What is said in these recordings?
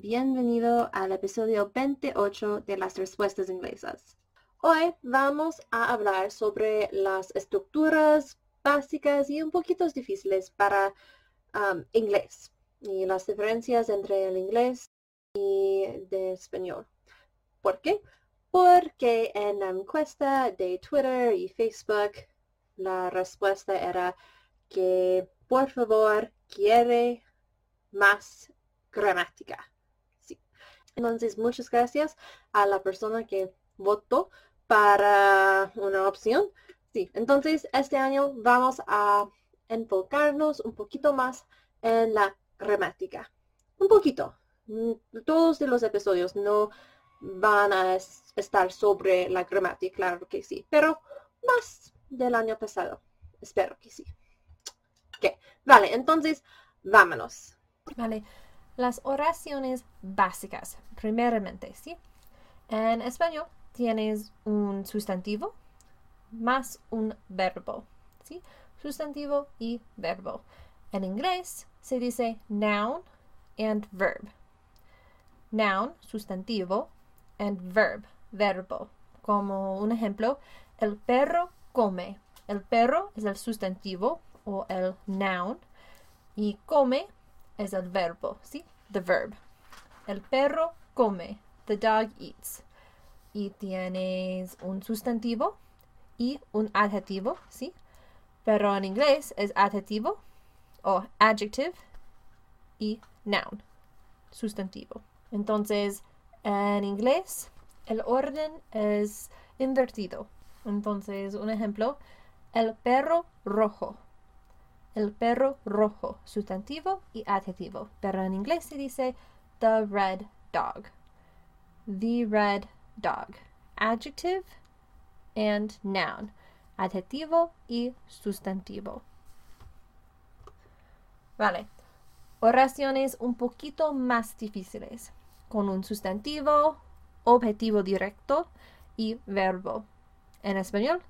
bienvenido al episodio 28 de las respuestas inglesas. Hoy vamos a hablar sobre las estructuras básicas y un poquito difíciles para um, inglés y las diferencias entre el inglés y el español. ¿Por qué? Porque en la encuesta de Twitter y Facebook la respuesta era que por favor quiere más gramática. Entonces, muchas gracias a la persona que votó para una opción. Sí, entonces este año vamos a enfocarnos un poquito más en la gramática. Un poquito. Mm, todos los episodios no van a estar sobre la gramática, claro que sí, pero más del año pasado. Espero que sí. Ok, vale, entonces vámonos. Vale, las oraciones básicas, primeramente, ¿sí? En español tienes un sustantivo más un verbo, ¿sí? Sustantivo y verbo. En inglés se dice noun and verb. Noun, sustantivo, and verb, verbo. Como un ejemplo, el perro come. El perro es el sustantivo o el noun y come es el verbo, ¿sí? The verb. El perro come. The dog eats. Y tienes un sustantivo y un adjetivo, ¿sí? Pero en inglés es adjetivo o adjective y noun, sustantivo. Entonces, en inglés el orden es invertido. Entonces, un ejemplo, el perro rojo el perro rojo, sustantivo y adjetivo. Pero en inglés se dice the red dog. The red dog. Adjective and noun. Adjetivo y sustantivo. Vale. Oraciones un poquito más difíciles. Con un sustantivo, objetivo directo y verbo. En español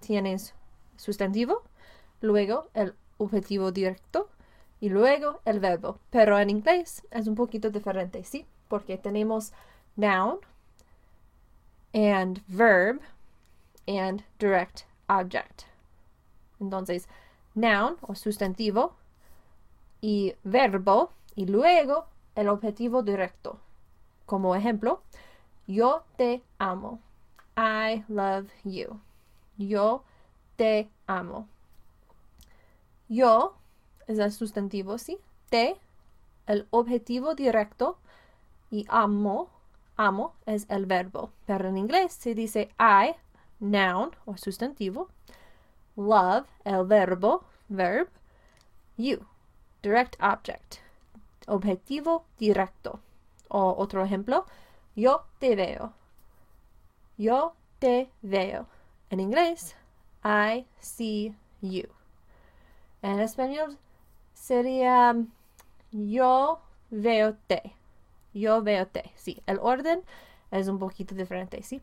tienes sustantivo, luego el objetivo directo y luego el verbo. Pero en inglés es un poquito diferente, ¿sí? Porque tenemos noun and verb and direct object. Entonces, noun o sustantivo y verbo y luego el objetivo directo. Como ejemplo, yo te amo. I love you. Yo te amo. Yo es el sustantivo, ¿sí? Te, el objetivo directo. Y amo, amo es el verbo. Pero en inglés se dice I, noun o sustantivo. Love, el verbo, verb. You, direct object, objetivo directo. O otro ejemplo, yo te veo. Yo te veo. En inglés, I see you. En español sería yo veo te. Yo veo te. Sí, el orden es un poquito diferente, ¿sí?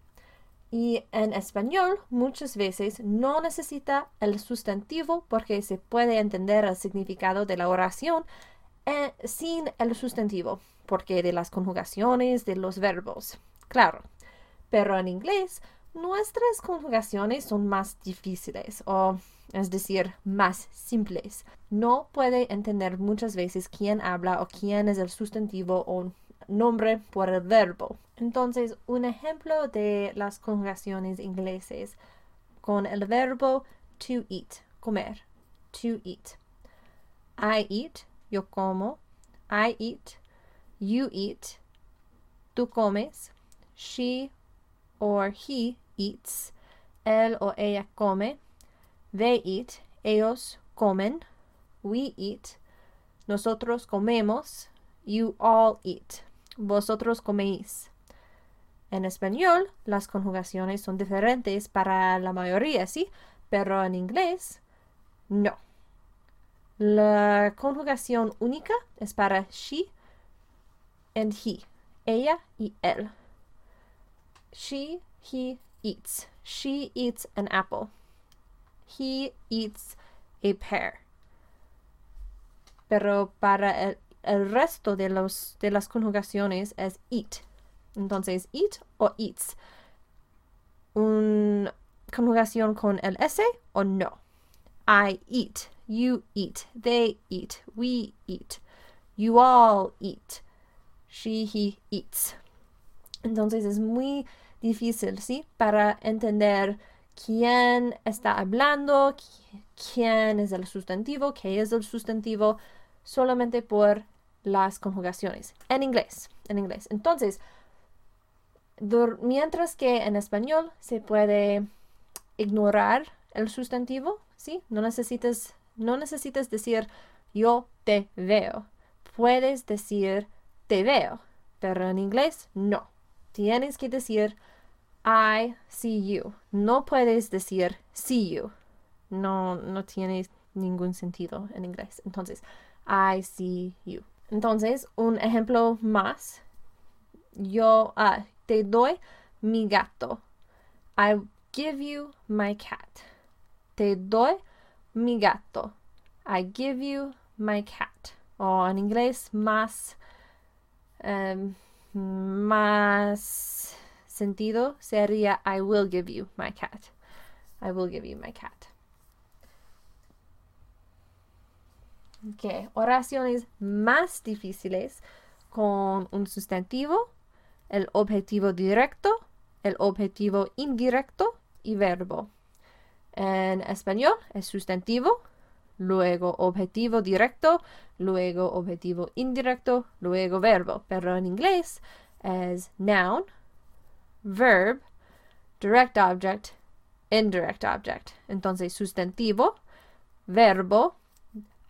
Y en español muchas veces no necesita el sustantivo porque se puede entender el significado de la oración eh, sin el sustantivo, porque de las conjugaciones de los verbos. Claro, pero en inglés nuestras conjugaciones son más difíciles o es decir, más simples. No puede entender muchas veces quién habla o quién es el sustantivo o nombre por el verbo. Entonces, un ejemplo de las conjugaciones ingleses con el verbo to eat, comer, to eat. I eat, yo como. I eat, you eat, tú comes. She or he eats, él o ella come They eat, ellos comen. We eat, nosotros comemos. You all eat, vosotros coméis. En español, las conjugaciones son diferentes para la mayoría, ¿sí? Pero en inglés, no. La conjugación única es para she and he, ella y él. She, he eats. She eats an apple. He eats a pear. Pero para el resto de, los, de las conjugaciones es eat. Entonces, eat o eats. Una conjugación con el S o no. I eat, you eat, they eat, we eat, you all eat, she, he eats. Entonces es muy difícil, ¿sí? Para entender quién está hablando, quién es el sustantivo, qué es el sustantivo, solamente por las conjugaciones en inglés, en inglés. Entonces, mientras que en español se puede ignorar el sustantivo, ¿sí? No necesitas, no necesitas decir yo te veo. Puedes decir te veo, pero en inglés no. Tienes que decir I see you. No puedes decir see you. No, no tiene ningún sentido en inglés. Entonces, I see you. Entonces, un ejemplo más. Yo uh, te doy mi gato. I give you my cat. Te doy mi gato. I give you my cat. O en inglés más, um, más sentido sería I will give you my cat. I will give you my cat. Ok, oraciones más difíciles con un sustantivo, el objetivo directo, el objetivo indirecto y verbo. En español es sustantivo, luego objetivo directo, luego objetivo indirecto, luego verbo. Pero en inglés es noun, verb, direct object, indirect object. Entonces, sustantivo, verbo,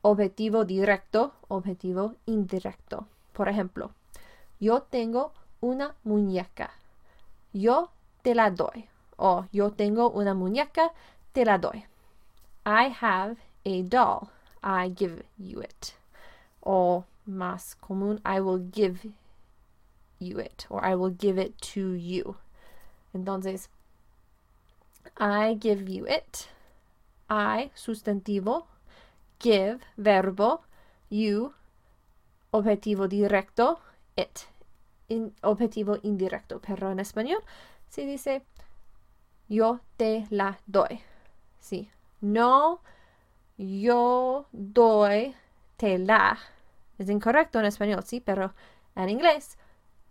objetivo directo, objetivo indirecto. Por ejemplo, yo tengo una muñeca. Yo te la doy. O yo tengo una muñeca, te la doy. I have a doll. I give you it. O más común, I will give you it. Or I will give it to you. Entonces, I give you it. I, sustantivo. Give, verbo. You, objetivo directo. It, objetivo indirecto. Pero en español se dice yo te la doy. Sí. No, yo doy, te la. Es incorrecto en español, sí, pero en inglés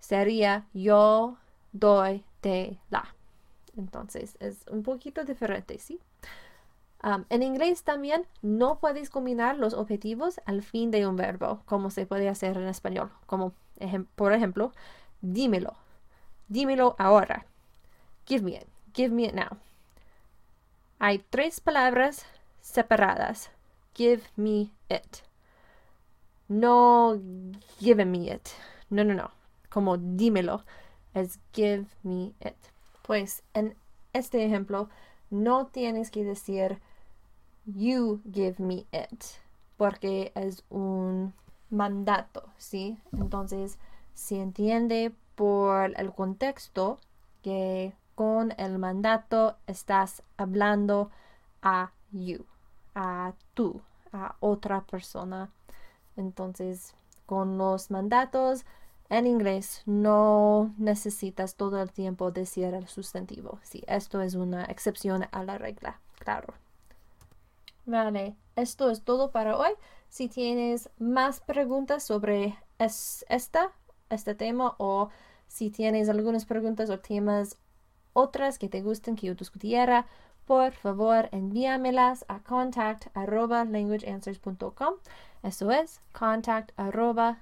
sería yo doy, te la. Entonces es un poquito diferente, ¿sí? en inglés también no puedes combinar los objetivos al fin de un verbo, como se puede hacer en español, como por ejemplo, dímelo, dímelo ahora, give me it, give me it now. Hay tres palabras separadas. Give me it. No give me it. No, no, no. Como dímelo. Es give me it. Pues en este ejemplo no tienes que decir you give me it porque es un mandato, ¿sí? Entonces se entiende por el contexto que con el mandato estás hablando a you, a tú, a otra persona. Entonces, con los mandatos en inglés no necesitas todo el tiempo decir el sustantivo. Sí, esto es una excepción a la regla, claro. Vale, esto es todo para hoy. Si tienes más preguntas sobre esta, este tema o si tienes algunas preguntas o temas otras que te gusten que yo discutiera, por favor envíamelas a contact arroba languageanswers.com. Eso es contact arroba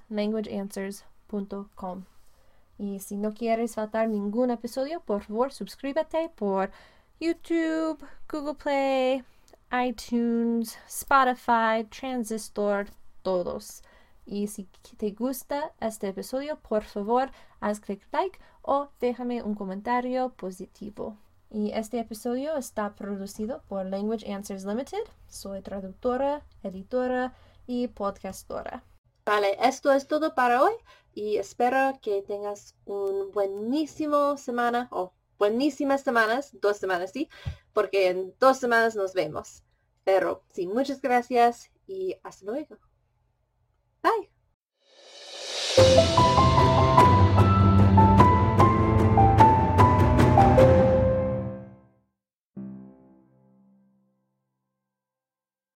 Y si no quieres faltar ningún episodio, por favor suscríbete por YouTube, Google Play, iTunes, Spotify, Transistor, todos. Y si te gusta este episodio, por favor, haz clic like o déjame un comentario positivo. Y este episodio está producido por Language Answers Limited. Soy traductora, editora y podcastora. Vale, esto es todo para hoy y espero que tengas un buenísimo semana o buenísimas semanas, dos semanas, sí, porque en dos semanas nos vemos. Pero sí, muchas gracias y hasta luego. Bye.